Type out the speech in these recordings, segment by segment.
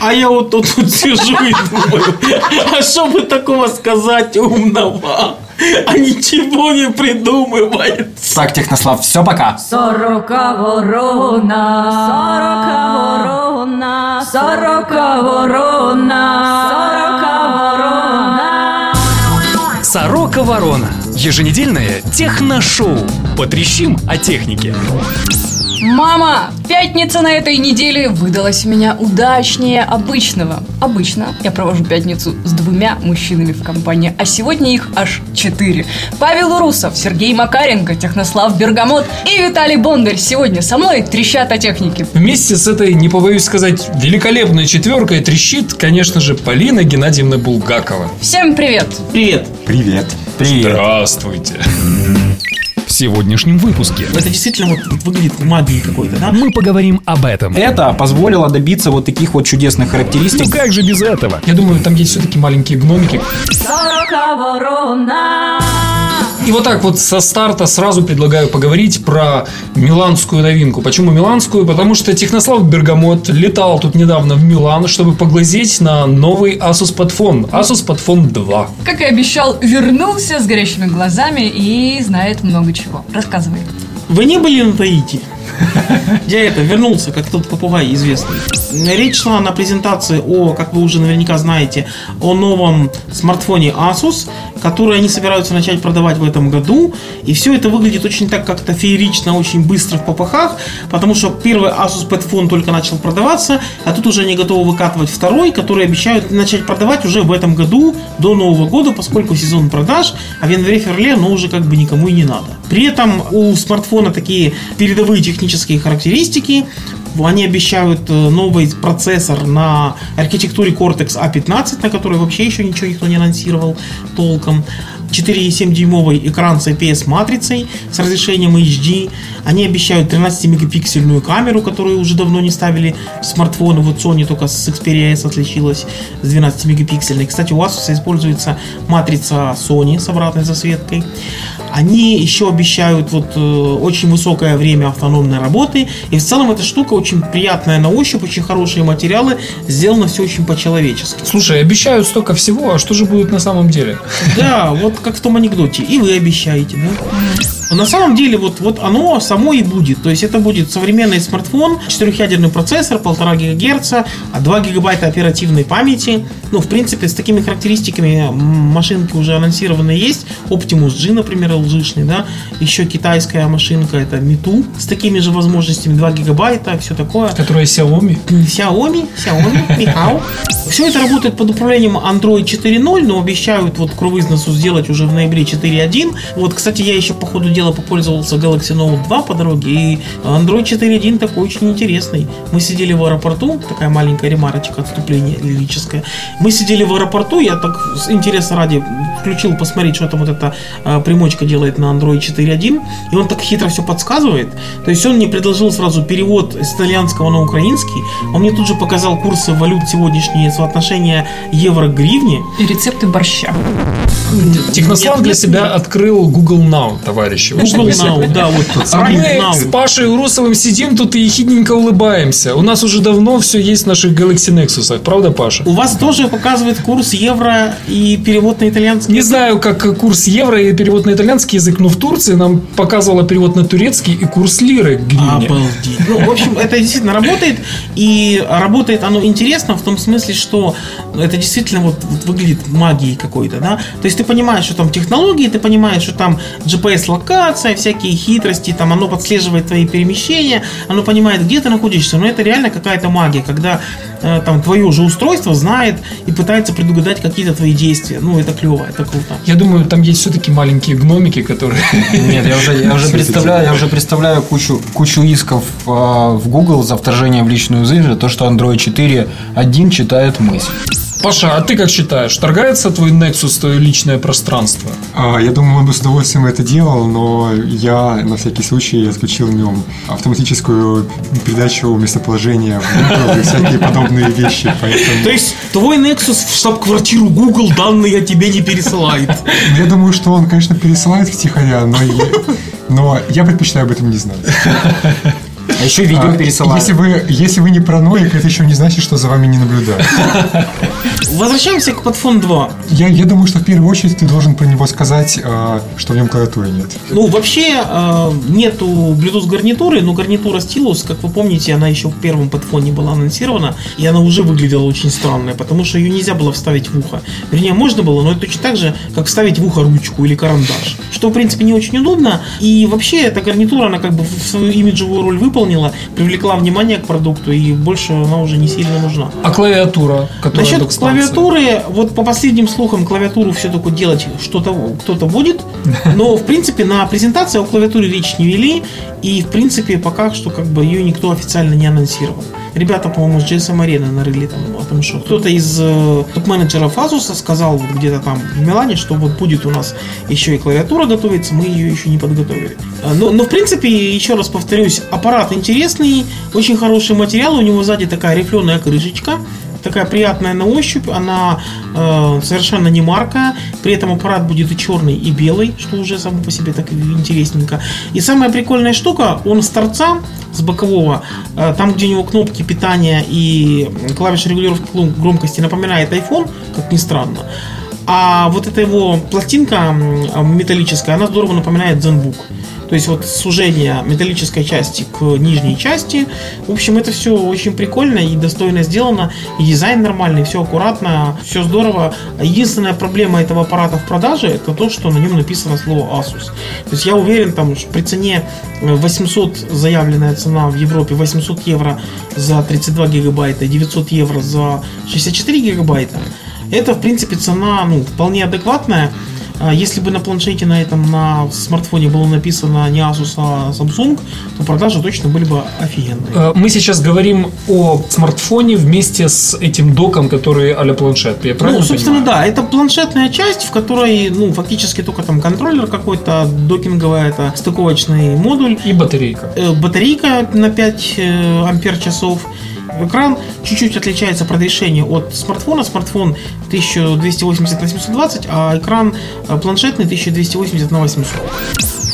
А я вот тут, тут сижу и думаю, а что бы такого сказать умного? А ничего не придумывается. Так, Технослав, все, пока. Сорока ворона, сорока ворона, сорока ворона, сорока ворона. Сорока Ворона. Еженедельное техношоу. Потрещим о технике. Мама, пятница на этой неделе выдалась у меня удачнее обычного. Обычно я провожу пятницу с двумя мужчинами в компании, а сегодня их аж четыре. Павел Урусов, Сергей Макаренко, Технослав Бергамот и Виталий Бондарь сегодня со мной трещат о технике. Вместе с этой, не побоюсь сказать, великолепной четверкой трещит, конечно же, Полина Геннадьевна Булгакова. Всем привет! Привет. Привет. Привет. Здравствуйте. В сегодняшнем выпуске Это действительно вот выглядит магией какой-то, да? мы поговорим об этом. Это позволило добиться вот таких вот чудесных характеристик. Ну как же без этого? Я думаю, там есть все-таки маленькие гномики. Сорока ворона. И вот так вот со старта сразу предлагаю поговорить про миланскую новинку. Почему миланскую? Потому что Технослав Бергамот летал тут недавно в Милан, чтобы поглазеть на новый Asus Padfone. Asus Padfone 2. Как и обещал, вернулся с горящими глазами и знает много чего. Рассказывай. Вы не были на Таити? Я это, вернулся, как тот попугай известный. Речь шла на презентации о, как вы уже наверняка знаете, о новом смартфоне Asus, который они собираются начать продавать в этом году. И все это выглядит очень так как-то феерично, очень быстро в попахах, потому что первый Asus Padfone только начал продаваться, а тут уже они готовы выкатывать второй, который обещают начать продавать уже в этом году, до Нового года, поскольку сезон продаж, а в январе-феврале, ну, уже как бы никому и не надо. При этом у смартфона такие передовые технические характеристики. Они обещают э, новый процессор на архитектуре Cortex A15, на который вообще еще ничего никто не анонсировал толком. 4,7 дюймовый экран с IPS матрицей с разрешением HD. Они обещают 13-мегапиксельную камеру, которую уже давно не ставили в смартфоны. Вот Sony только с Xperia S отличилась с 12-мегапиксельной. Кстати, у Asus используется матрица Sony с обратной засветкой. Они еще обещают вот э, очень высокое время автономной работы. И в целом эта штука очень приятная на ощупь, очень хорошие материалы. Сделано все очень по-человечески. Слушай, обещают столько всего, а что же будет на самом деле? Да, вот как в том анекдоте. И вы обещаете, да? На самом деле вот, вот оно само и будет. То есть это будет современный смартфон, четырехъядерный процессор, 1,5 ГГц, 2 гигабайта оперативной памяти. Ну, в принципе, с такими характеристиками машинки уже анонсированы есть. Optimus G, например, LG-шный, да. Еще китайская машинка, это Mitu, с такими же возможностями, 2 гигабайта, все такое. Которая Xiaomi. Xiaomi, Xiaomi, Михау. Все это работает под управлением Android 4.0, но обещают вот к износу сделать уже в ноябре 4.1. Вот, кстати, я еще по ходу дела попользовался Galaxy Note 2 по дороге, и Android 4.1 такой очень интересный. Мы сидели в аэропорту, такая маленькая ремарочка, отступление лирическое. Мы сидели в аэропорту, я так с интереса ради включил посмотреть, что там вот эта э, примочка делает на Android 4.1, и он так хитро все подсказывает. То есть он мне предложил сразу перевод с итальянского на украинский, он мне тут же показал курсы валют сегодняшние, соотношение евро к гривне. И рецепты борща. Технослав для себя нет. открыл Google Now, товарищи. Вот Google Now, да, вот тот А мы Now. с Пашей Урусовым сидим тут и ехидненько улыбаемся. У нас уже давно все есть в наших Galaxy Nexus, правда, Паша? У вас тоже показывает курс евро и перевод на итальянский? Не знаю, как курс евро и перевод на итальянский язык, но в Турции нам показывало перевод на турецкий и курс лиры к гривне. Обалдеть. Ну, в общем, это действительно работает. И работает оно интересно в том смысле, что это действительно вот, вот выглядит магией какой-то, да. То есть ты понимаешь, что там технологии, ты понимаешь, что там GPS-локация, всякие хитрости, там оно подслеживает твои перемещения, оно понимает, где ты находишься. Но это реально какая-то магия, когда э, там твое же устройство знает и пытается предугадать какие-то твои действия. Ну, это клево, это круто. Я думаю, там есть все-таки маленькие гномики, которые... Нет, я уже, я уже представляю, я уже представляю кучу, кучу исков э, в Google за вторжение в личную жизнь, за то, что Android 4.1 читает мысль. Паша, а ты как считаешь, торгается твой Nexus, твое личное пространство? А, Я думаю, он бы с удовольствием это делал, но я на всякий случай отключил в нем автоматическую передачу местоположения в Google и всякие подобные вещи. Поэтому То есть твой Nexus в штаб-квартиру Google данные тебе не пересылает. ну, я думаю, что он, конечно, пересылает втихаря, но я, но я предпочитаю об этом не знать. А еще видео А, пересылают. Если вы, если вы не параноик, это еще не значит, что за вами не наблюдают. Возвращаемся к Подфон 2. Я, я думаю, что в первую очередь ты должен про него сказать, э, что в нем клавиатуры нет. Ну, вообще, э, нету Bluetooth гарнитуры, но гарнитура Stylus, как вы помните, она еще в первом подфоне была анонсирована, и она уже выглядела очень странная, потому что ее нельзя было вставить в ухо. Вернее, можно было, но это точно так же, как вставить в ухо ручку или карандаш. Что, в принципе, не очень удобно. И вообще, эта гарнитура, она как бы свою имиджевую роль выполнила, привлекла внимание к продукту, и больше она уже не сильно нужна. А клавиатура, которая Насчет клавиатуры, вот по последним слухам, клавиатуру все-таки делать что-то кто-то будет. Но, в принципе, на презентации о клавиатуре речь не вели. И, в принципе, пока что как бы ее никто официально не анонсировал. Ребята, по-моему, с GSM Arena нарыли там том, что кто-то из э, топ-менеджеров Asus сказал вот где-то там в Милане, что вот будет у нас еще и клавиатура готовится, мы ее еще не подготовили. Э, Но, но в принципе, еще раз повторюсь, аппарат интересный, очень хороший материал, у него сзади такая рифленая крышечка, такая приятная на ощупь, она э, совершенно не марка, при этом аппарат будет и черный, и белый, что уже само по себе так интересненько. И самая прикольная штука, он с торца, с бокового, э, там, где у него кнопки питания и клавиши регулировки громкости напоминает iPhone, как ни странно. А вот эта его пластинка металлическая, она здорово напоминает ZenBook. То есть вот сужение металлической части к нижней части. В общем, это все очень прикольно и достойно сделано. И дизайн нормальный, все аккуратно, все здорово. Единственная проблема этого аппарата в продаже это то, что на нем написано слово Asus. То есть я уверен, там что при цене э, 800 заявленная цена в Европе 800 евро за 32 гигабайта и 900 евро за 64 гигабайта. Это, в принципе, цена ну, вполне адекватная. А Если бы на планшете на этом, на смартфоне было написано не Asus, а Samsung, то продажи точно были бы офигенные. Э, Мы сейчас говорим о смартфоне вместе с этим доком, который а-ля планшет. Я правильно Ну, собственно, понимаю? да, это планшетная часть, в которой, ну, фактически только там контроллер какой-то, докинговый, это стыковочный модуль, И батарейка. э, батарейка на 5 э, ампер часов. Экран чуть-чуть отличается по разрешению от смартфона. Смартфон 1280 на 720, а экран э, планшетный 1280 на 800.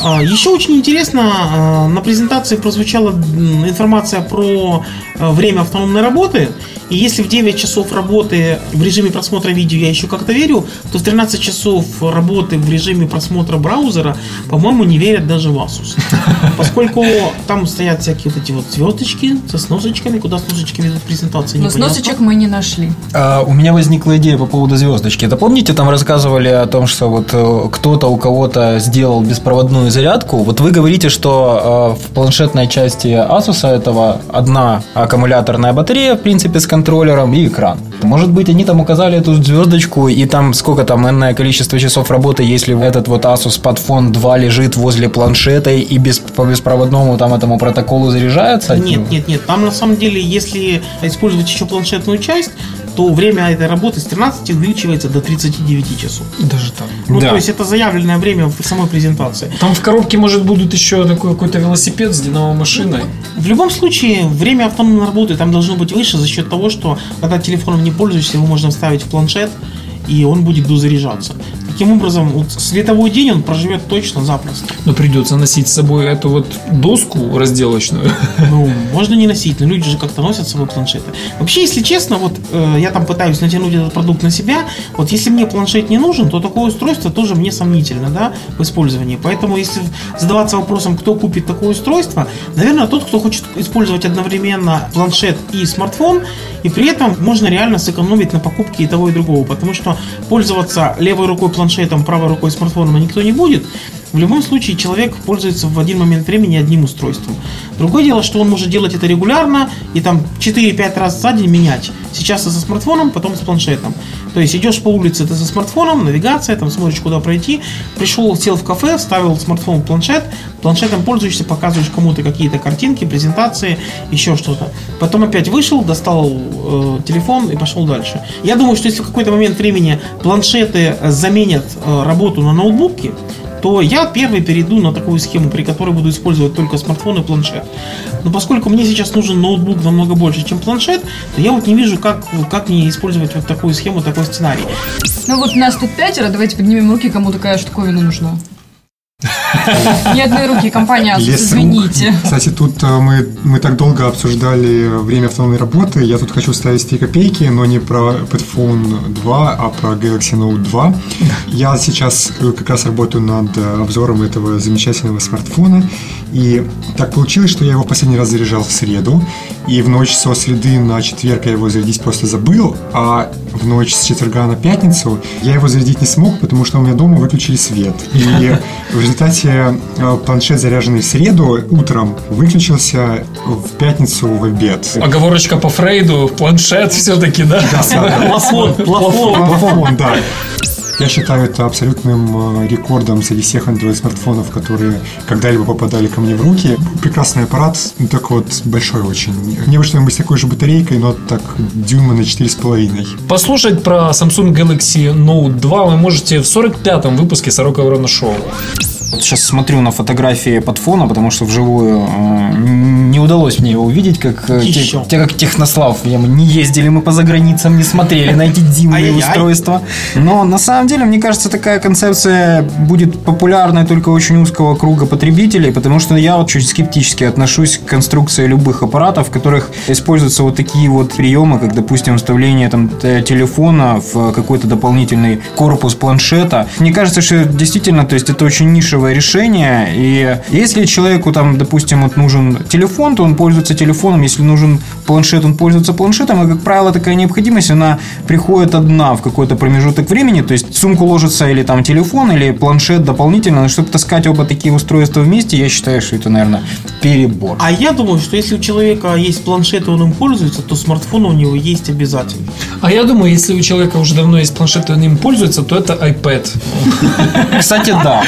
А, Еще очень интересно, а, на презентации прозвучала информация про а, время автономной работы. И если в 9 часов работы в режиме просмотра видео я еще как-то верю, то в 13 часов работы в режиме просмотра браузера, по-моему, не верят даже в Asus. Поскольку там стоят всякие вот эти вот звездочки со сносочками, куда сносочки ведут презентации. Но непонятно. сносочек мы не нашли. А, у меня возникла идея по поводу звездочки. Это помните, там рассказывали о том, что вот э, кто-то у кого-то сделал беспроводную зарядку. Вот вы говорите, что э, в планшетной части Asus этого одна аккумуляторная батарея, в принципе, с контроллером и экран. Может быть, они там указали эту звездочку, и там сколько там энное количество часов работы, если этот вот Asus Padfone 2 лежит возле планшета и без, по беспроводному там этому протоколу заряжается? Нет, нет, нет. Там на самом деле, если использовать еще планшетную часть, то время этой работы с 13 увеличивается до 39 часов. Даже так. Ну, Да. то есть это заявленное время в самой презентации. Там в коробке, может, будут еще такой какой-то велосипед с динамомашиной. В любом случае, время автономной работы там должно быть выше за счет того, что когда телефоном не пользуешься, его можно вставить в планшет, и он будет дозаряжаться. Таким образом, вот световой день он проживет точно запросто. Но придется носить с собой эту вот доску разделочную. Ну, можно не носить, но люди же как-то носят с собой планшеты. Вообще, если честно, вот э, я там пытаюсь натянуть этот продукт на себя. Вот если мне планшет не нужен, то такое устройство тоже мне сомнительно, да, в использовании. Поэтому, если задаваться вопросом, кто купит такое устройство, наверное, тот, кто хочет использовать одновременно планшет и смартфон, и при этом можно реально сэкономить на покупке и того, и другого. Потому что пользоваться левой рукой планшетом, правой рукой смартфоном никто не будет. В любом случае человек пользуется в один момент времени одним устройством. Другое дело, что он может делать это регулярно и там 4-5 раз за день менять. Сейчас ты со смартфоном, потом с планшетом. То есть идешь по улице, ты со смартфоном, навигация, там смотришь, куда пройти. Пришел, сел в кафе, вставил смартфон в планшет, планшетом пользуешься, показываешь кому-то какие-то картинки, презентации, еще что-то. Потом опять вышел, достал э, телефон и пошел дальше. Я думаю, что если в какой-то момент времени планшеты заменят э, работу на ноутбуки, то я первый перейду на такую схему, при которой буду использовать только смартфон и планшет. Но поскольку мне сейчас нужен ноутбук намного больше, чем планшет, то я вот не вижу, как, как мне использовать вот такую схему, такой сценарий. Ну вот нас тут пятеро, давайте поднимем руки, кому такая штуковина нужна. Ни одной руки компания Asus, извините. Кстати, тут э, мы, мы так долго обсуждали время автономной работы. Я тут хочу ставить 3 копейки, но не про Padphone 2, а про Galaxy Note 2. Я сейчас э, как раз работаю над э, обзором этого замечательного смартфона. И так получилось, что я его в последний раз заряжал в среду. И в ночь со среды на четверг я его зарядить просто забыл. А в ночь с четверга на пятницу я его зарядить не смог, потому что у меня дома выключили свет. И в результате э, планшет, заряженный в среду утром, выключился в пятницу в обед. Оговорочка по Фрейду, планшет все-таки, да? Плафон, плафон. Плафон, да. Я считаю это абсолютным э, рекордом среди всех Android-смартфонов, которые когда-либо попадали ко мне в руки. Прекрасный аппарат, ну, так вот большой очень. Мне бы что-нибудь с такой же батарейкой, но так дюйма на 4,5. Послушать про Samsung Galaxy Note 2 вы можете в 45-м выпуске Сорока Ворона Шоу. Вот сейчас смотрю на фотографии подфона, потому что вживую э, не удалось мне его увидеть, как, э, Еще. те- как Технослав. Мы не ездили мы по заграницам, не смотрели на эти дивные устройства. Но на самом деле, мне кажется, такая концепция будет популярной только очень узкого круга потребителей, потому что я вот чуть скептически отношусь к конструкции любых аппаратов, в которых используются вот такие вот приемы, как, допустим, вставление там телефона в какой-то дополнительный корпус планшета. Мне кажется, что действительно, то есть это очень нишевое решение, и если человеку там, допустим, вот нужен телефон, то он пользуется телефоном, если нужен планшет, он пользуется планшетом, и, как правило, такая необходимость, она приходит одна в какой-то промежуток времени, то есть сумку ложится или там телефон, или планшет дополнительно, но чтобы таскать оба такие устройства вместе, я считаю, что это, наверное, перебор. А я думаю, что если у человека есть планшет, и он им пользуется, то смартфон у него есть обязательно. А я думаю, если у человека уже давно есть планшет, и он им пользуется, то это iPad. Кстати, да.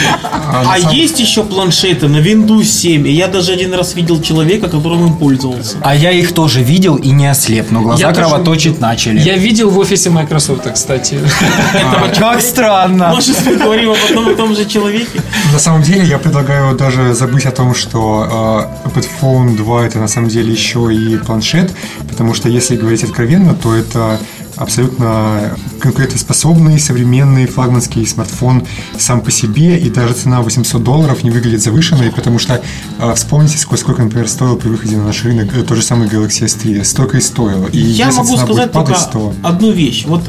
А есть еще планшеты на Windows 7, и я даже один раз видел человека, которым им пользовался. А я их тоже видел и не ослеп, но глаза Я тоже кровоточить начали. Я видел в офисе Microsoft, кстати. Как странно. Может, мы говорим об одном и том же человеке? На самом деле, я предлагаю даже забыть о том, что э, Padphone 2 это на самом деле еще и планшет, потому что если говорить откровенно, то это абсолютно конкурентоспособный, современный флагманский смартфон сам по себе, и даже цена 800 долларов не выглядит завышенной, потому что э, вспомните, сколько, сколько, например, стоил при выходе на наш рынок э, тот же самый Galaxy S3, столько и стоило. И Я могу сказать только падать, то... одну вещь. Вот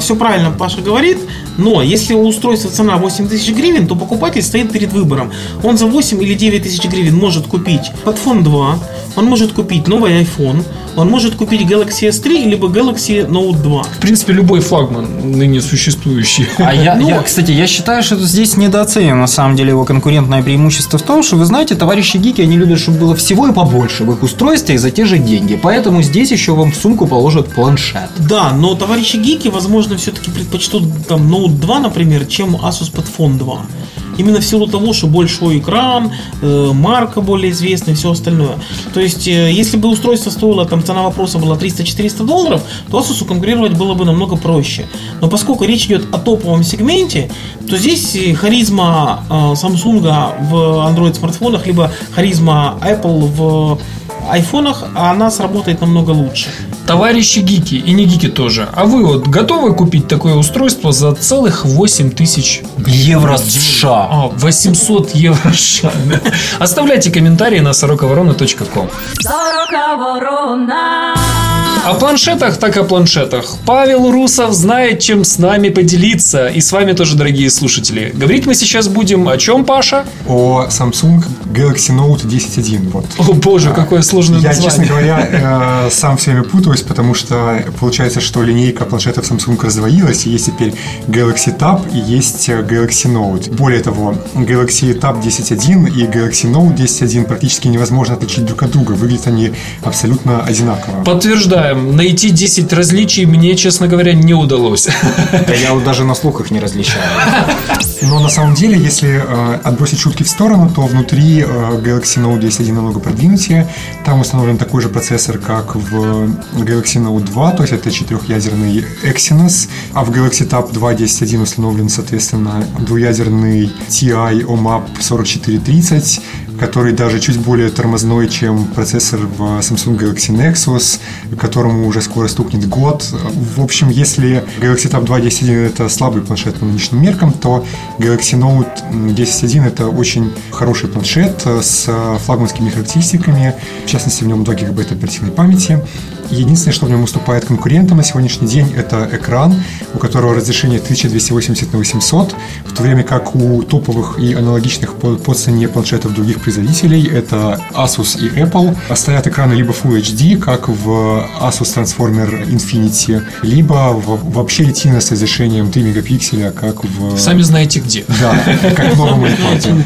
все правильно Паша говорит, но если у устройства цена 8 тысяч гривен, то покупатель стоит перед выбором. Он за 8 или 9 тысяч гривен может купить Padphone 2, он может купить новый iPhone, он может купить Galaxy S3 либо Galaxy Note 2. В принципе, любой флагман ныне существующий. А я, Ну, я, кстати, я считаю, что здесь недооценим на самом деле его конкурентное преимущество в том, что, вы знаете, товарищи гики, они любят, чтобы было всего и побольше в их устройстве за те же деньги. Поэтому здесь еще вам в сумку положат планшет. Да, но товарищи гики, возможно, все-таки предпочтут там Note 2, например, чем Asus Padphone 2. Именно в силу того, что большой экран, э, марка более известная все остальное. То есть, э, если бы устройство стоило, там цена вопроса была 300-400 долларов, то Asus конкурировать было бы намного проще. Но поскольку речь идет о топовом сегменте, то здесь э, харизма Samsung в Android смартфонах, либо харизма Apple в айфонах, она сработает намного лучше. Товарищи гики и не гики тоже. А вы вот готовы купить такое устройство за целых 8 тысяч Евро США. А, 800 евро США. Оставляйте комментарии на сороковорона.ком О планшетах, так о планшетах. Павел Русов знает, чем с нами поделиться. И с вами тоже, дорогие слушатели. Говорить мы сейчас будем о чем, Паша? О Samsung Galaxy Note 10.1. Вот. О боже, какое сложное Я, название. честно говоря, э, сам все время путаюсь, потому что получается, что линейка планшетов Samsung раздвоилась, и есть теперь Galaxy Tab и есть э, Galaxy Note. Более того, Galaxy Tab 10.1 и Galaxy Note 10.1 практически невозможно отличить друг от друга. Выглядят они абсолютно одинаково. Подтверждаем, найти 10 различий мне, честно говоря, не удалось. Да я вот даже на слух их не различаю. Но на самом деле, если э, отбросить шутки в сторону, то внутри э, Galaxy Note 10.1 намного продвинутее. Там установлен такой же процессор, как в Galaxy Note 2, то есть это четырехъядерный Exynos, а в Galaxy Tab 2 10.1 установлен, соответственно, двуядерный TI OMAP 4430. Который даже чуть более тормозной, чем процессор в Samsung Galaxy Nexus, которому уже скоро стукнет год. В общем, если Galaxy Tab 2 10.1 это слабый планшет по нынешним меркам, то Galaxy Note 10.1 это очень хороший планшет с флагманскими характеристиками. В частности, в нем 2 гигабайта оперативной памяти. Единственное, что в нем уступает конкурентам на сегодняшний день, это экран, у которого разрешение 1280 на 800, в то время как у топовых и аналогичных по, по цене планшетов других производителей, это Asus и Apple, стоят экраны либо Full HD, как в Asus Transformer Infinity, либо в, вообще ретина с разрешением 3 мегапикселя, как в... Сами знаете где. Да, как в новом iPad.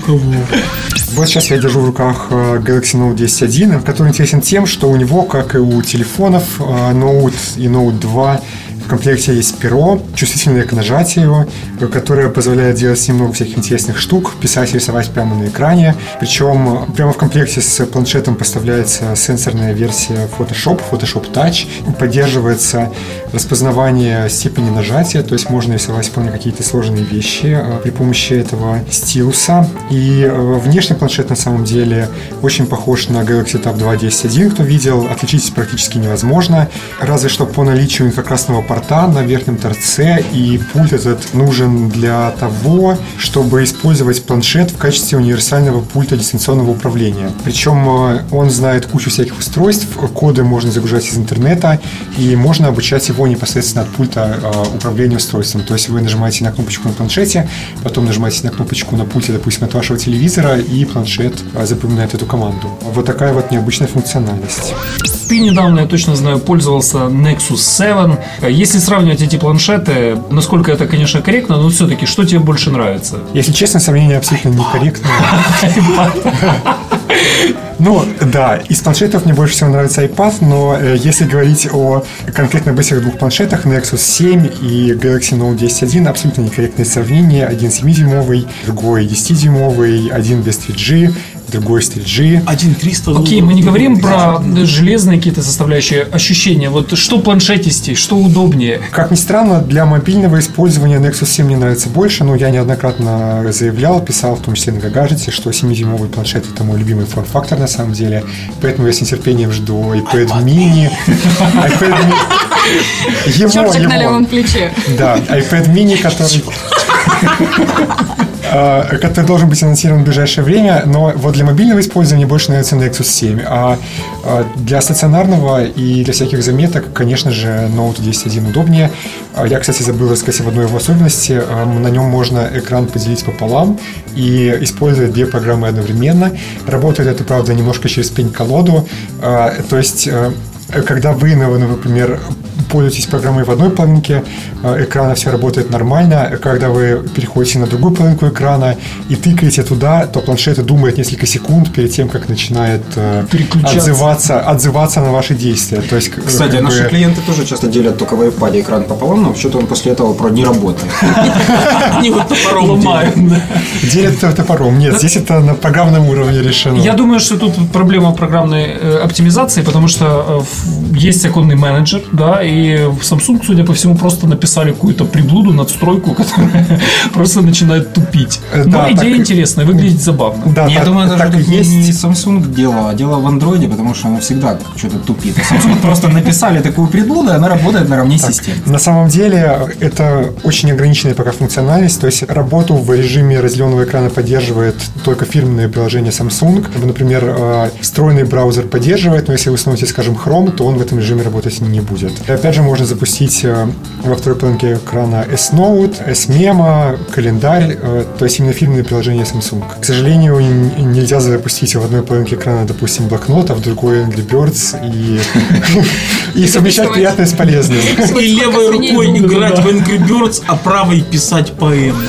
Вот сейчас я держу в руках э, Galaxy Note 10.1, который интересен тем, что у него, как и у телефонов э, Note и Note 2, в комплекте есть перо, чувствительное к нажатию, которое позволяет делать с ним много всяких интересных штук, писать и рисовать прямо на экране. Причем прямо в комплекте с планшетом поставляется сенсорная версия Photoshop, Photoshop Touch. Поддерживается распознавание степени нажатия, то есть можно рисовать вполне какие-то сложные вещи э, при помощи этого стилуса. И э, внешний планшет на самом деле очень похож на Galaxy Tab 2 10.1, кто видел, отличить практически невозможно, разве что по наличию инфракрасного порта на верхнем торце, и пульт этот нужен для того, чтобы использовать планшет в качестве универсального пульта дистанционного управления. Причем э, он знает кучу всяких устройств, коды можно загружать из интернета, и можно обучать его непосредственно от пульта э, управления устройством. То есть вы нажимаете на кнопочку на планшете, потом нажимаете на кнопочку на пульте, допустим, от вашего телевизора, и планшет э, запоминает эту команду. Вот такая вот необычная функциональность. Ты недавно, я точно знаю, пользовался Nexus 7. Если сравнивать эти планшеты, насколько это, конечно, корректно, но все-таки, что тебе больше нравится? Если честно, сравнение абсолютно некорректное. Ну, да, из планшетов мне больше всего нравится iPad, но э, если говорить о конкретно об этих двух планшетах, Nexus 7 и Galaxy Note 10.1, абсолютно некорректное сравнение. Один 7-дюймовый, другой 10-дюймовый, один без 3G, другой с 3G. Один 300 Окей, мы не говорим про железные какие-то составляющие ощущения. Вот что планшетистей, что удобнее? Как ни странно, для мобильного использования Nexus 7 мне нравится больше, но я неоднократно заявлял, писал, в том числе на Гагажете, что 7-дюймовый планшет это мой любимый форм-фактор на самом деле. Поэтому я с нетерпением жду iPad mini. iPad mini. Его, Чертик на его. левом плече. Да, iPad mini, который который должен быть анонсирован в ближайшее время, но вот для мобильного использования больше нравится Nexus 7, а э, для стационарного и для всяких заметок, конечно же, Note 10.1 удобнее. А Я, кстати, забыл рассказать об одной его особенности. Э, На нем можно экран поделить пополам и использовать две программы одновременно. Работает это, правда, немножко через пень-колоду. Э, То есть э, когда вы, например, пользуетесь программой в одной половинке э, экрана, все работает нормально. Когда вы переходите на другую половинку экрана и тыкаете туда, то планшет думает несколько секунд перед тем, как начинает э, отзываться, отзываться на ваши действия. То есть, к- Кстати, как наши бы- клиенты тоже часто делят только в iPad экран пополам, но вообще-то он после этого про не работает. Они вот топором Ломают. делят топором. Нет, здесь это на программном уровне решено. Я думаю, что тут проблема программной э, оптимизации, потому что э, в- есть оконный менеджер, да, и в Samsung, судя по всему, просто написали какую-то приблуду, надстройку, которая просто начинает тупить. Э, Но да, идея интересная, выглядит забавно. Да, Я думаю, даже тут есть. не Samsung дело, а дело в андроиде, потому что оно всегда что-то тупит. Samsung просто написали такую приблуду, и она работает наравне с системой. На самом деле это очень ограниченная пока функциональность, то есть работу в режиме разделенного экрана поддерживает только фирменное приложение Samsung. Например, э, встроенный браузер поддерживает, но если вы установите, скажем, Chrome, то он в этом режиме работать не будет. И опять же, можно запустить э, во второй половинке экрана S-Note, S-Memo, календарь, э, то есть именно фирменное приложение Samsung. К сожалению, нельзя запустить в одной половинке экрана, допустим, блокнот, а в другой Angry Birds и, и совмещать приятное с полезным. И левой рукой играть в Angry Birds, а правой писать поэмы.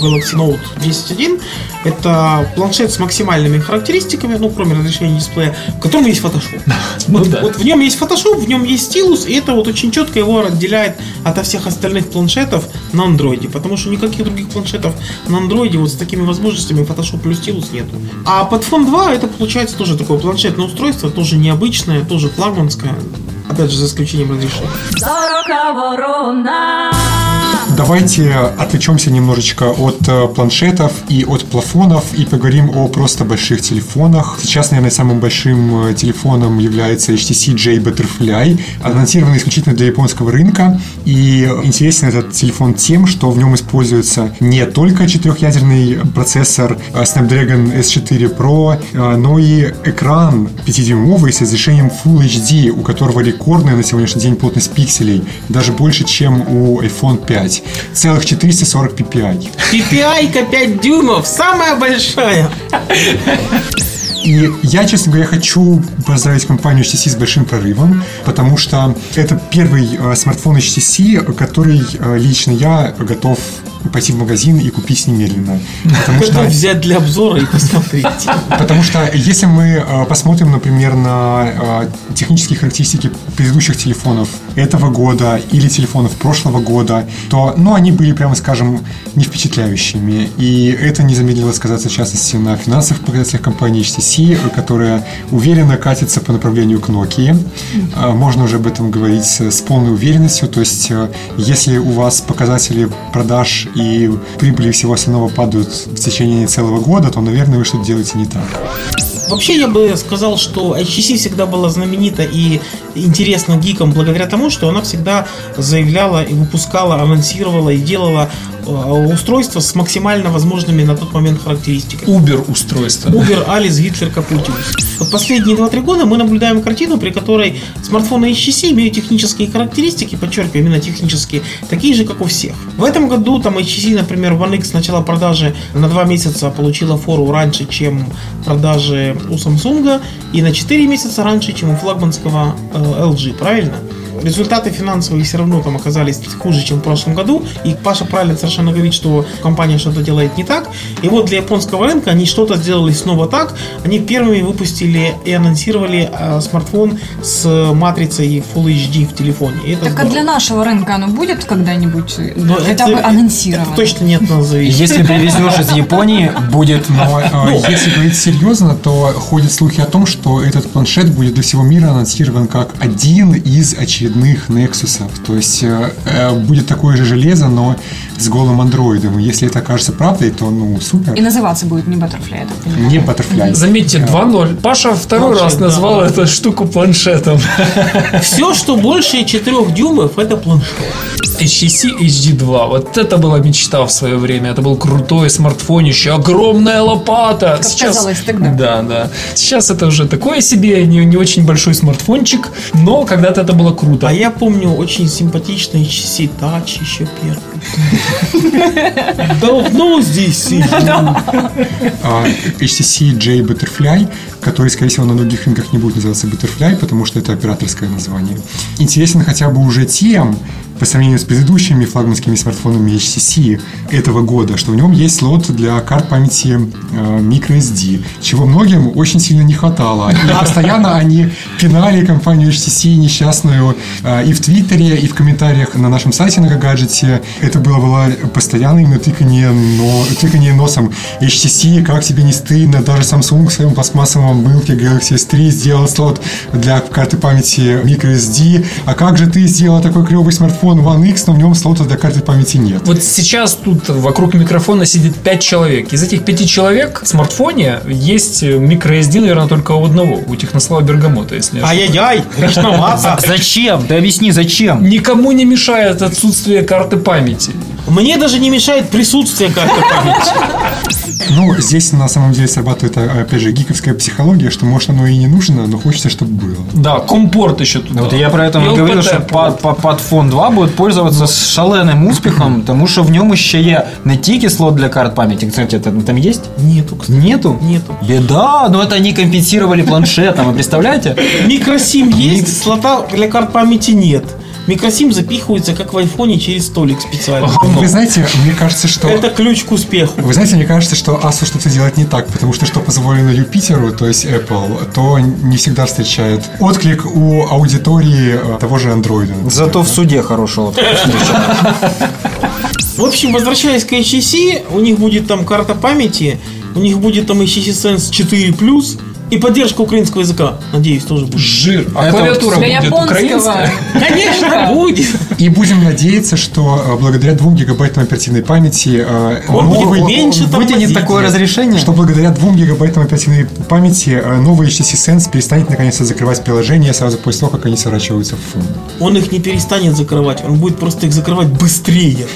Galaxy Note 10.1 это планшет с максимальными характеристиками, ну, кроме разрешения дисплея, в котором есть Photoshop. Ну да. Вот в нем есть Photoshop, в нем есть стилус, и это вот очень четко его отделяет от всех остальных планшетов на андроиде, потому что никаких других планшетов на андроиде вот с такими возможностями Photoshop плюс стилус нету. А Padfone 2 это получается тоже такое планшетное устройство, тоже необычное, тоже флагманское, опять же за исключением разрешения. Давайте отвлечемся немножечко от э, планшетов и от плафонов и поговорим о просто больших телефонах. Сейчас, наверное, самым большим э, телефоном является HTC J Butterfly, анонсированный исключительно для японского рынка. И интересен этот телефон тем, что в нем используется не только четырехъядерный процессор э, Snapdragon S4 Pro, но и экран 5-дюймовый с разрешением Full HD, у которого рекордная на сегодняшний день плотность пикселей, даже больше, чем у iPhone 5. Целых 440 ppi. PPI-ка 5 дюймов, самая большая. И я, честно говоря, хочу поздравить компанию HTC с большим прорывом, потому что это первый э, смартфон HTC, который э, лично я готов пойти в магазин и купить немедленно. Потому Готов взять для обзора и посмотреть. Потому что если мы э, посмотрим, например, на э, технические характеристики предыдущих телефонов этого года или телефонов прошлого года, то, ну, они были, прямо скажем, не впечатляющими. И это не замедлило сказаться, в частности, на финансовых показателях компании HTC, которая уверенно катится по направлению к Nokia. Э, Можно уже об этом говорить с полной уверенностью. То есть, если у вас показатели продаж и прибыли всего остального падают в течение целого года, то, наверное, вы что-то делаете не так. Вообще я бы сказал, что HTC всегда была знаменита и интересна гикам благодаря тому, что она всегда заявляла и выпускала, анонсировала и делала э, устройства с максимально возможными на тот момент характеристиками. Убер устройство. Убер, Алис, Гитлер, Капутиус. Вот последние 2-3 года мы наблюдаем картину, при которой смартфоны HTC имеют технические характеристики, подчеркиваю, именно технические, такие же, как у всех. В этом году там HTC, например, One X начала продажи на 2 месяца получила фору раньше, чем продажи у Samsung, и на 4 месяца раньше, чем у флагманского э, LG, правильно? Результаты финансовые все равно там оказались хуже, чем в прошлом году. И Паша правильно совершенно говорит, что компания что-то делает не так. И вот для японского рынка они что-то сделали снова так. Они первыми выпустили и анонсировали э, смартфон с матрицей Full HD в телефоне. И это Так а здорово. для нашего рынка оно будет когда-нибудь э, Но хотя это- бы анонсировано? Это точно нет зависит. Если привезешь из Японии, будет Но э, если говорить серьезно, то ходят слухи о том, что этот планшет будет для всего мира анонсирован как один из очередных Nexus. То есть э, э, будет такое же железо, но с голым андроидом. И если это окажется правдой, то ну супер. И называться будет не Butterfly, так понимаю. Не Butterfly. Заметьте, 2-0. Паша второй Планшет, раз да. назвал эту штуку планшетом. Все, что больше 4 дюймов, это планшет. HTC HD2. Вот это была мечта в свое время. Это был крутой смартфонище, огромная лопата. Как казалось тогда. Да, да. Сейчас это уже такое себе, не, не очень большой смартфончик, но когда-то это было круто. А я помню очень симпатичный HTC Touch еще первый. Давно здесь сижу. А, HTC J Butterfly, который, скорее всего, на многих рынках не будет называться Butterfly, потому что это операторское название. Интересен хотя бы уже тем, по сравнению с предыдущими флагманскими смартфонами HTC этого года, что в нем есть слот для карт памяти э, microSD, чего многим очень сильно не хватало. И постоянно они пинали компанию HTC несчастную э, и в Твиттере, и в комментариях на нашем сайте на гаджете. Это было, было постоянное именно тыканье, но, тыканье носом HTC, как тебе не стыдно, даже Samsung в своем пластмассовом мылке Galaxy S3 сделал слот для карты памяти microSD. А как же ты сделал такой клевый смартфон One X, но в нем слота для карты памяти нет? Вот сейчас тут вокруг микрофона сидит 5 человек. Из этих 5 человек в смартфоне есть microSD, наверное, только у одного, у Технослава Бергамота, если. Ай-яй-яй, грешновато. Зачем? Ты объясни, зачем? Никому не мешает отсутствие карты памяти. Мне даже не мешает присутствие карты памяти. Ну, здесь на самом деле срабатывает, а, опять же, гиковская психология, что, может, оно и не нужно, но хочется, чтобы было. Да, компорт еще туда. Вот я про это и говорил, что под, под Фон 2 будет пользоваться с шаленым успехом, тому що в ньому ще є не тільки слот для карт памяти. Кстати, это там есть? Нету, кстати. Нету? Нету. Беда, но это они компенсировали планшетом, вы представляете? Микросим есть, слота для карт памяти нет. Микросим запихивается, как в айфоне, через столик специально. Вы знаете, мне кажется, что... Это ключ к успеху. Вы знаете, мне кажется, что Asus что-то делает не так, потому что что позволено Юпитеру, то есть Apple, то не всегда встречает отклик у аудитории э, того же Android. Зато в суде хорошего. В общем, возвращаясь к HTC, у них будет там карта памяти, у них будет там HTC Sense 4+, И поддержка украинского языка, надеюсь, тоже будет. Жир. А Это клавиатура Для будет японского. украинская? Конечно, будет. И будем надеяться, что э, благодаря 2 гигабайтам оперативной памяти э, Он будет меньше Вытянет такое разрешение. что благодаря 2 гигабайтам оперативной памяти э, новый HTC Sense перестанет наконец-то закрывать приложения сразу после того, как они сворачиваются в фон. Он их не перестанет закрывать, он будет просто их закрывать быстрее.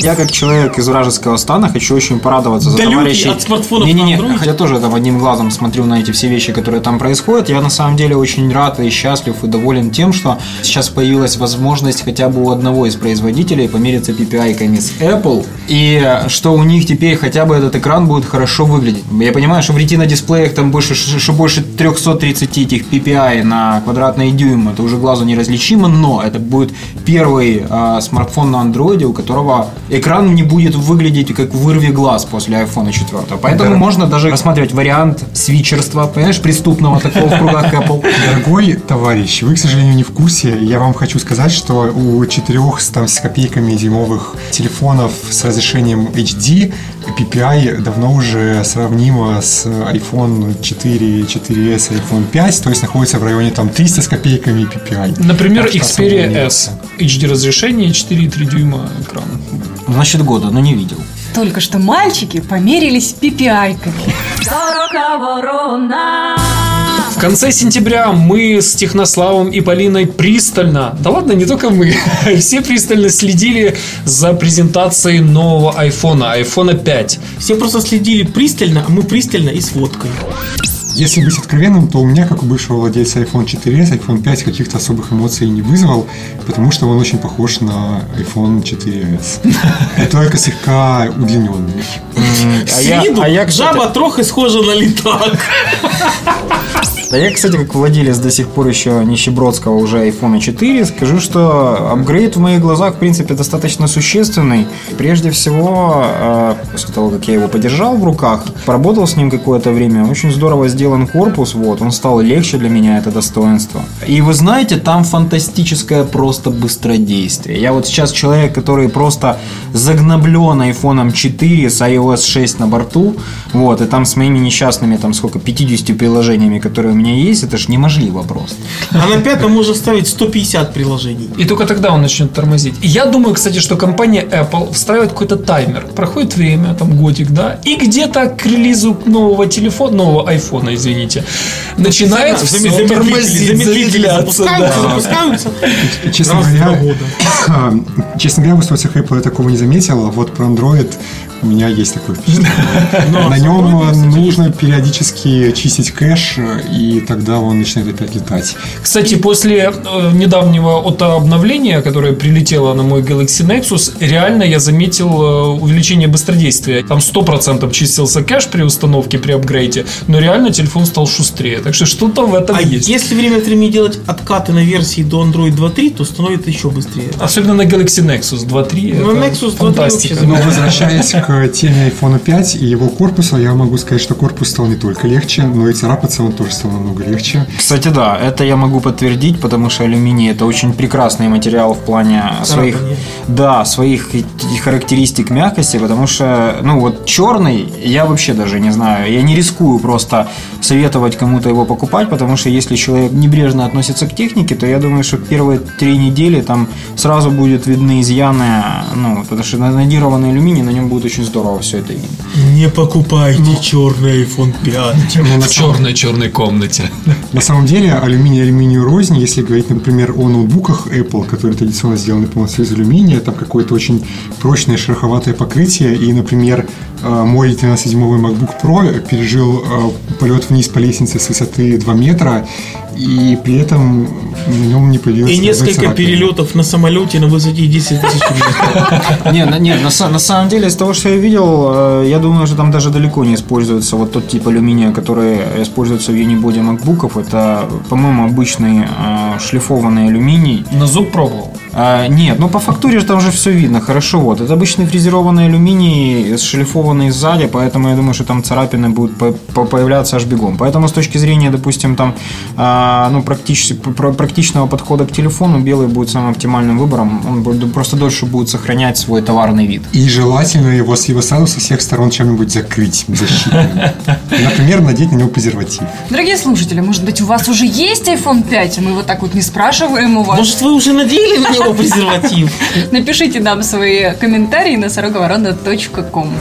Я как человек из вражеского стана хочу очень порадоваться за Далекий товарищей. от смартфонов Не-не-не, на Android. я тоже там одним глазом смотрю на эти все вещи, которые там происходят. Я на самом деле очень рад и счастлив и доволен тем, что сейчас появилась возможность хотя бы у одного из производителей помериться PPI-ками с Apple. И что у них теперь хотя бы этот экран будет хорошо выглядеть. Я понимаю, что в Retina дисплеях там больше, что больше 330 этих PPI на квадратный дюйм, это уже глазу неразличимо, но это будет первый а, смартфон на андроиде, у которого экран не будет выглядеть как вырви глаз после iPhone 4. Поэтому Да. можно даже рассматривать вариант свичерства, понимаешь, преступного такого в кругах Apple. Дорогой товарищ, вы, к сожалению, не в курсе. Я вам хочу сказать, что у четырех там, с копейками зимовых телефонов с разрешением HD PPI давно уже сравнимо с iPhone 4, 4s, iPhone 5, то есть находится в районе там 300 с копейками PPI. Например, Так Xperia S. HD разрешение, 4,3 дюйма экран. Значит, года, но не видел. Только что мальчики померились пипиайками. В конце сентября мы с Технославом и Полиной пристально, да ладно, не только мы, все пристально следили за презентацией нового айфона, айфона 5. Все просто следили пристально, а мы пристально и с водкой. Если быть откровенным, то у меня, как у бывшего владельца iPhone 4s, iPhone 5 каких-то особых эмоций не вызвал, потому что он очень похож на iPhone 4s. И только слегка удлиненный. А я, а я, кстати, жаба трохи схожа на літак. Да я, кстати, как владелец до сих пор еще нищебродского уже iPhone 4, скажу, что апгрейд в моих глазах, в принципе, достаточно существенный. Прежде всего, э, после того, как я его подержал в руках, поработал с ним какое-то время, очень здорово сделан корпус, вот, он стал легче для меня, это достоинство. И вы знаете, там фантастическое просто быстродействие. Я вот сейчас человек, который просто загноблен iPhone 4 с iOS 6 на борту, вот, и там с моими несчастными, там, сколько, 50 приложениями, которые меня есть, это ж неможливо просто. А на пятом можно ставить 150 приложений. И только тогда он начнет тормозить. И я думаю, кстати, что компания Apple встраивает какой-то таймер. Проходит время, там годик, да, и где-то к релизу нового телефона, нового айфона, извините, начинает все Замедлители, тормозить, замедлители запускаются, да. запускаются. Честно говоря, честно говоря, в устройствах Apple я такого не заметил, а вот про Android у меня есть такое впечатление. На нем нужно периодически чистить кэш, и тогда он начинает опять летать. Кстати, после э, недавнего обновления, которое прилетело на мой Galaxy Nexus, реально я заметил э, увеличение быстродействия. Там 100% чистился кэш при установке, при апгрейде, но реально телефон стал шустрее. Так что что-то в этом А есть. если время от времени делать откаты на версии до Android 2.3, то становится еще быстрее. Особенно на Galaxy Nexus 2.3. Ну, Nexus 2.3 фантастика. вообще Но возвращаясь к теме iPhone 5 и его корпуса, я могу сказать, что корпус стал не только легче, но и царапаться он тоже стал намного легче. Кстати, да, это я могу подтвердить, потому что алюминий это очень прекрасный материал в плане своих, Царапания. да, своих характеристик мягкости, потому что, ну вот черный, я вообще даже не знаю, я не рискую просто советовать кому-то его покупать, потому что если человек небрежно относится к технике, то я думаю, что первые три недели там сразу будет видны изъяны, ну, потому что надированный алюминий, на нем будет очень здорово все это видно. Не покупайте черный iPhone 5. Но на В черной-черной комнате. На самом деле алюминий алюминию рознь, если говорить, например, о ноутбуках Apple, которые традиционно сделаны полностью из алюминия, там какое-то очень прочное шероховатое покрытие, и, например, э, мой 13-дюймовый MacBook Pro пережил э, полет вниз по лестнице с высоты 2 метра, и при этом на нем не появилось И несколько перелетов на самолете на высоте 10 тысяч метров. Не, на- самом деле, из того, что я видел, э, я думаю, что там даже далеко не используется вот тот тип алюминия, который используется в юнибоде макбуков. Это, по-моему, обычный э, шлифованный алюминий. На зуб пробовал. А, нет, ну по фактуре же там же все видно, хорошо. Вот, это обычный фрезерованный алюминий, шлифованный сзади, поэтому я думаю, что там царапины будут по- по- появляться аж бегом. Поэтому с точки зрения, допустим, там, а, ну, практич- пр- практичного подхода к телефону, белый будет самым оптимальным выбором. Он будет- просто дольше будет сохранять свой товарный вид. И желательно его с его сразу со всех сторон чем-нибудь закрыть защитным. Например, надеть на него презерватив. Дорогие слушатели, может быть, у вас уже есть iPhone 5, и мы вот так вот не спрашиваем у вас. Может, вы уже надели на него презерватив? Напишите нам свои комментарии на сороговорона.ком.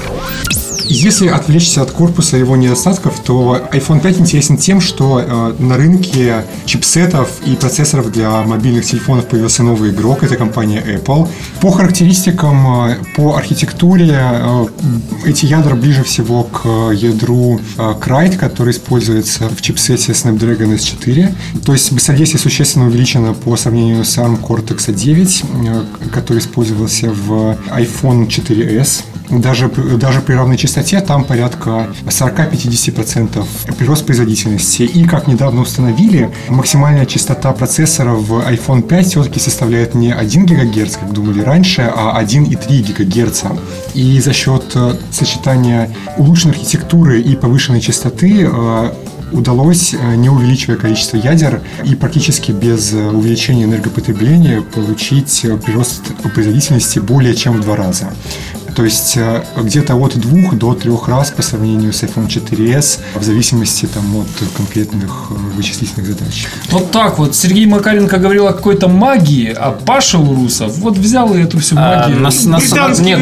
Если отвлечься от корпуса и его недостатков, то iPhone 5 интересен тем, что э, на рынке чипсетов и процессоров для мобильных телефонов появился новый игрок, это компания Apple. По характеристикам, э, по архитектуре э, эти ядра ближе всего к ядру Krite, который используется в чипсете Snapdragon S4. То есть быстродействие существенно увеличено по сравнению с ARM Cortex A9, э, который использовался в iPhone 4s. Даже, даже при равной частоте там порядка 40-50% прирост производительности. И, как недавно установили, максимальная частота процессора в iPhone 5 все-таки составляет не 1 ГГц, как думали раньше, а 1,3 ГГц. И за счет э, сочетания улучшенной архитектуры и повышенной частоты э, удалось, э, не увеличивая количество ядер и практически без увеличения энергопотребления, получить прирост производительности более чем в два раза. То есть э, где-то от двух до трех раз по сравнению с iPhone 4s, в зависимости там, от конкретных э, вычислительных задач. Вот так вот. Сергей Макаренко говорил о какой-то магии, а Паша Урусов вот взял и эту всю А, магию. на, на- нет,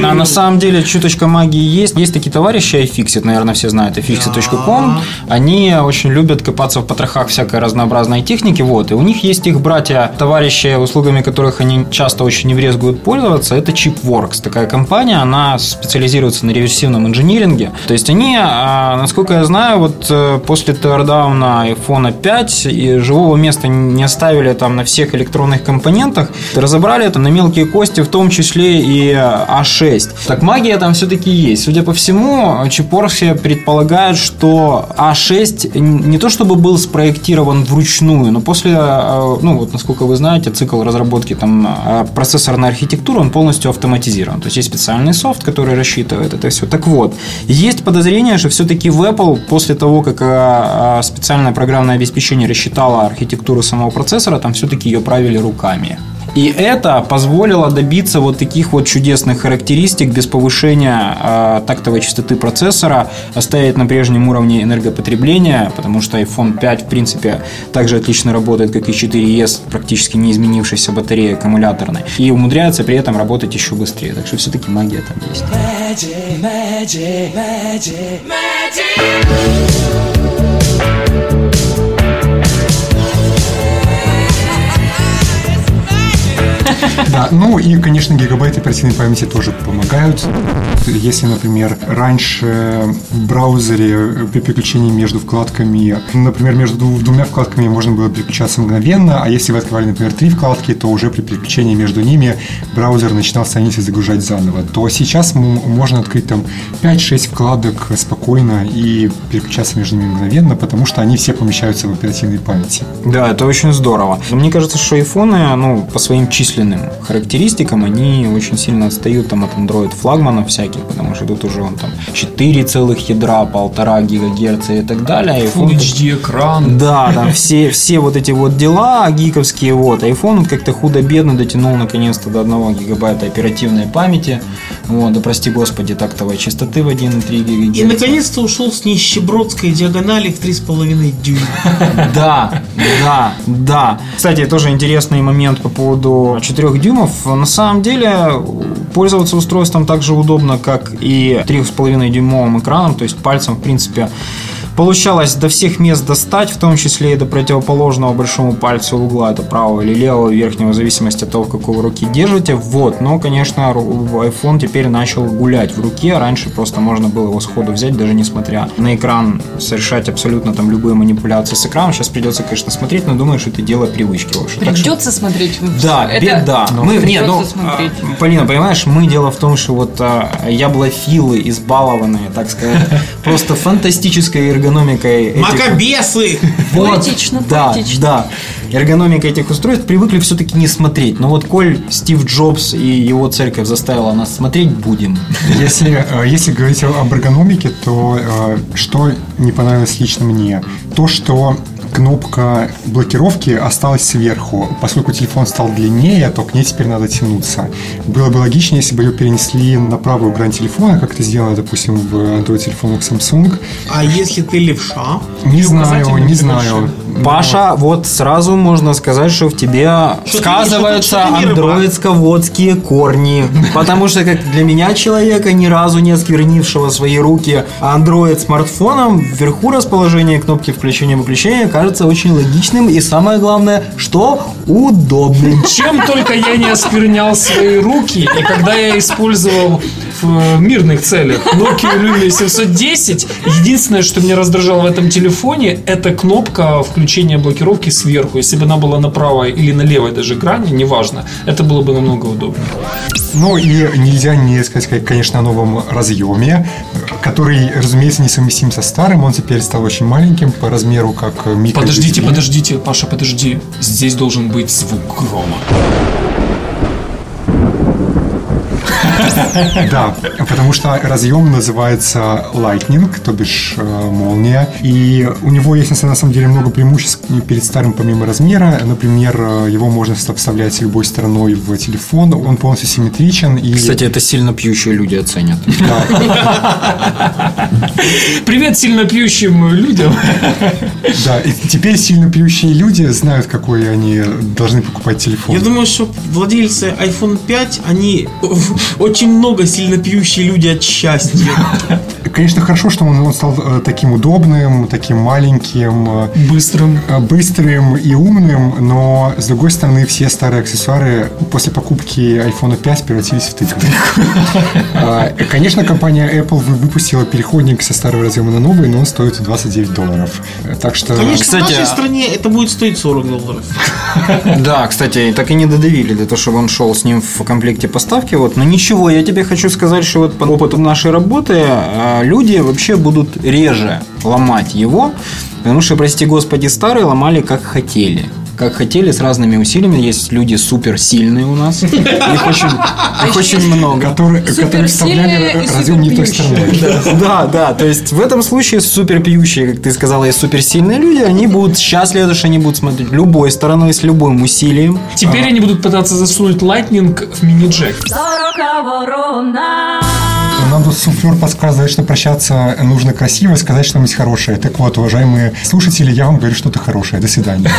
на- на- самом деле чуточка магии есть. Есть такие товарищи, iFixit, наверное, все знают, iFixit.com. Они очень любят копаться в потрохах всякой разнообразной техники. Вот. И у них есть их братья, товарищи, услугами которых они часто очень не врезгуют пользоваться. Это ChipWorks. Такая компания, она специализируется на реверсивном инжиниринге. То есть они, а, насколько я знаю, вот э, после теордауна iPhone 5 и живого места не оставили там на всех электронных компонентах, разобрали это на мелкие кости, в том числе и А6. Так магия там все-таки есть. Судя по всему, Чипорси предполагают, что А6 не то чтобы был спроектирован вручную, но после, э, ну вот насколько вы знаете, цикл разработки там э, процессорной архитектуры, он полностью автоматизирован. То есть есть специальный софт, который рассчитывает это все. Так вот, есть подозрение, что все-таки в Apple после того, как э, э, специальное программное обеспечение рассчитало архитектуру самого процессора, там все-таки ее правили руками. И это позволило добиться вот таких вот чудесных характеристик без повышения э, тактовой частоты процессора, оставить на прежнем уровне энергопотребления, потому что iPhone 5 в принципе также отлично работает, как и 4S, практически не изменившейся батареей аккумуляторной, и умудряется при этом работать еще быстрее. Так что все-таки магия там есть. Да, ну и, конечно, гигабайты оперативной памяти тоже помогают. Если, например, раньше в браузере при переключении между вкладками, например, между дву- двумя вкладками можно было переключаться мгновенно, а если вы открывали, например, три вкладки, то уже при переключении между ними браузер начинал страницы загружать заново, то сейчас можно открыть там 5-6 вкладок спокойно и переключаться между ними мгновенно, потому что они все помещаются в оперативной памяти. Да, это очень здорово. Мне кажется, что айфоны, ну, по своим численным характеристикам, они очень сильно отстают там от Android флагманов всяких, потому что тут уже он там 4 целых ядра, полтора гигагерца и так далее. Full HD экран. Да, там все, все вот эти вот дела гиковские, вот, iPhone как-то худо-бедно дотянул наконец-то до 1 гигабайта оперативной памяти, вот, да прости господи, тактовой частоты в 1,3 ГГц. И наконец-то ушел с нищебродской диагонали в 3,5 дюйма. Да, да, да. Кстати, тоже интересный момент по поводу 4 дюймов. На самом деле, пользоваться устройством так же удобно, как и 3,5 дюймовым экраном. То есть пальцем, в принципе, получалось до всех мест достать, в том числе и до противоположного большому пальцу угла, это правого или левого, верхнего, в зависимости от того, в какой вы руки держите. Вот, но, конечно, iPhone теперь начал гулять в руке. Раньше просто можно было его сходу взять, даже несмотря на экран, совершать абсолютно там любые манипуляции с экраном. Сейчас придется, конечно, смотреть, но думаю, что это дело привычки. в общем. Так что- Придется смотреть. да, Это беда. Мы, не, ну, придется смотреть. а, Полина, понимаешь, мы дело в том, что вот а, яблофилы избалованные, так сказать, просто фантастической эргономикой этих Макабесы! вот, Поэтично, да, поэтично. да. эргономика этих устройств привыкли все-таки не смотреть. Но вот коль Стив Джобс и его церковь заставила нас смотреть, будем. Если, э, если говорить об эргономике, то э, что не понравилось лично мне? То, что кнопка блокировки осталась сверху. Поскольку телефон стал длиннее, то к ней теперь надо тянуться. Было бы логичнее, если бы ее перенесли на правую грань телефона, как это сделано, допустим, в Android-телефонах Samsung. А если ты левша? Не знаю, не знаю. больше? Паша, вот сразу можно сказать, что в тебе Что сказываются андроидско-водские корни. Потому что, как для меня, человека, ни разу не осквернившего свои руки андроид смартфоном, вверху расположение кнопки включения-выключения кажется очень логичным и, самое главное, что удобным. Чем только я не осквернял свои руки, и когда я использовал в э, мирных целях Nokia Lumia 710, единственное, что меня раздражало в этом телефоне, это кнопка включения блокировки сверху. Если бы она была на правой или на левой даже грани, неважно, это было бы намного удобнее. Ну и нельзя не сказать, конечно, о новом разъеме, который, разумеется, несовместим со старым. Он теперь стал очень маленьким по размеру, как микро. Подождите, подождите, Паша, подожди. Здесь должен быть звук грома. Да, потому что разъем называется Lightning, то бишь э, молния. И у него есть на самом деле много преимуществ перед старым помимо размера. Например, э, его можно вста- вставлять любой стороной в телефон. Он полностью симметричен. И... Кстати, это сильно пьющие люди оценят. Привет сильно пьющим людям. Да, и теперь сильно пьющие люди знают, какой они должны покупать телефон. Я думаю, что владельцы iPhone 5, они очень много сильно пьющие люди от счастья. Конечно, хорошо, что он, он стал э, таким удобным, таким маленьким, э, Быстрым. э, быстрым и умным, но, с другой стороны, все старые аксессуары после покупки iPhone 5 превратились в тыквы. А, Конечно, компания Apple вы- выпустила переходник со старого разъема на новый, но он стоит 29 долларов. Так что... Конечно, Кстати, в нашей а- стране это будет стоить 40 долларов. Да, кстати, так и не додавили для того, чтобы он шел с ним в комплекте поставки. Вот. Но ничего, я тебе хочу сказать, что вот по опыту нашей работы э, люди вообще будут реже ломать его, потому что, прости господи, старые ломали как хотели. Как хотели, с разными усилиями. Есть люди суперсильные у нас. Их очень, их очень много. Которые, которые вставляли разъем не той стороной. Да, да, то есть в этом случае суперпьющие, как ты сказала, и суперсильные люди, они будут счастливы, что они будут смотреть любой стороной, с любым усилием. Теперь они будут пытаться засунуть Lightning в мини-джек. Нам тут суфлер подсказывает, что прощаться нужно красиво и сказать что-нибудь хорошее. Так вот, уважаемые слушатели, я вам говорю что-то хорошее. До свидания.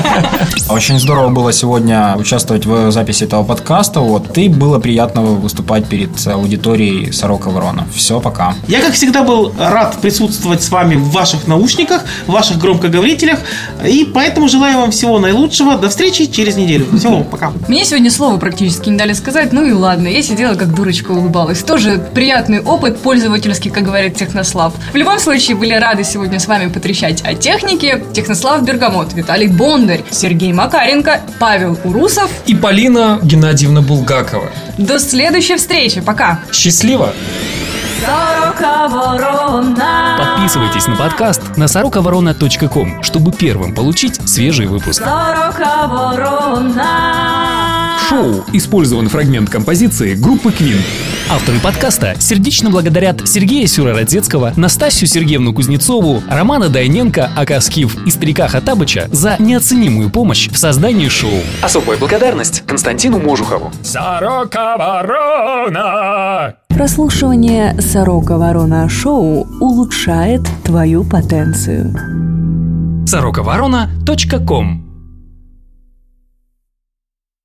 Очень здорово было сегодня участвовать в записи этого подкаста. Вот, и было приятно выступать перед аудиторией Сорока Ворона. Все, пока. Я, как всегда, был рад присутствовать с вами в ваших наушниках, в ваших громкоговорителях. И поэтому желаю вам всего наилучшего. До встречи через неделю. Всего, пока. Мне сегодня слова практически не дали сказать, ну и ладно, я сидела как дурочка улыбалась. Тоже приятный опыт пользовательский, как говорит Технослав. В любом случае, были рады сегодня с вами потрещать о технике. Технослав Бергамот, Виталий Бондарь, Сергей Макаренко, Павел Урусов. И Полина Геннадьевна Булгакова. До следующей встречи, пока! Счастливо! Подписывайтесь на подкаст на сороковорона.ком, чтобы первым получить свежий выпуск. В шоу использован фрагмент композиции группы Queen. Авторы подкаста сердечно благодарят Сергея Сюрородецкого, Настасью Сергеевну Кузнецову, Романа Дайненко, Акаскив и старика Хатабыча за неоценимую помощь в создании шоу. Особая благодарность Константину Можухову. Сорока ворона! Прослушивание «Сорока Ворона» шоу улучшает твою потенцию. сороковорона.ком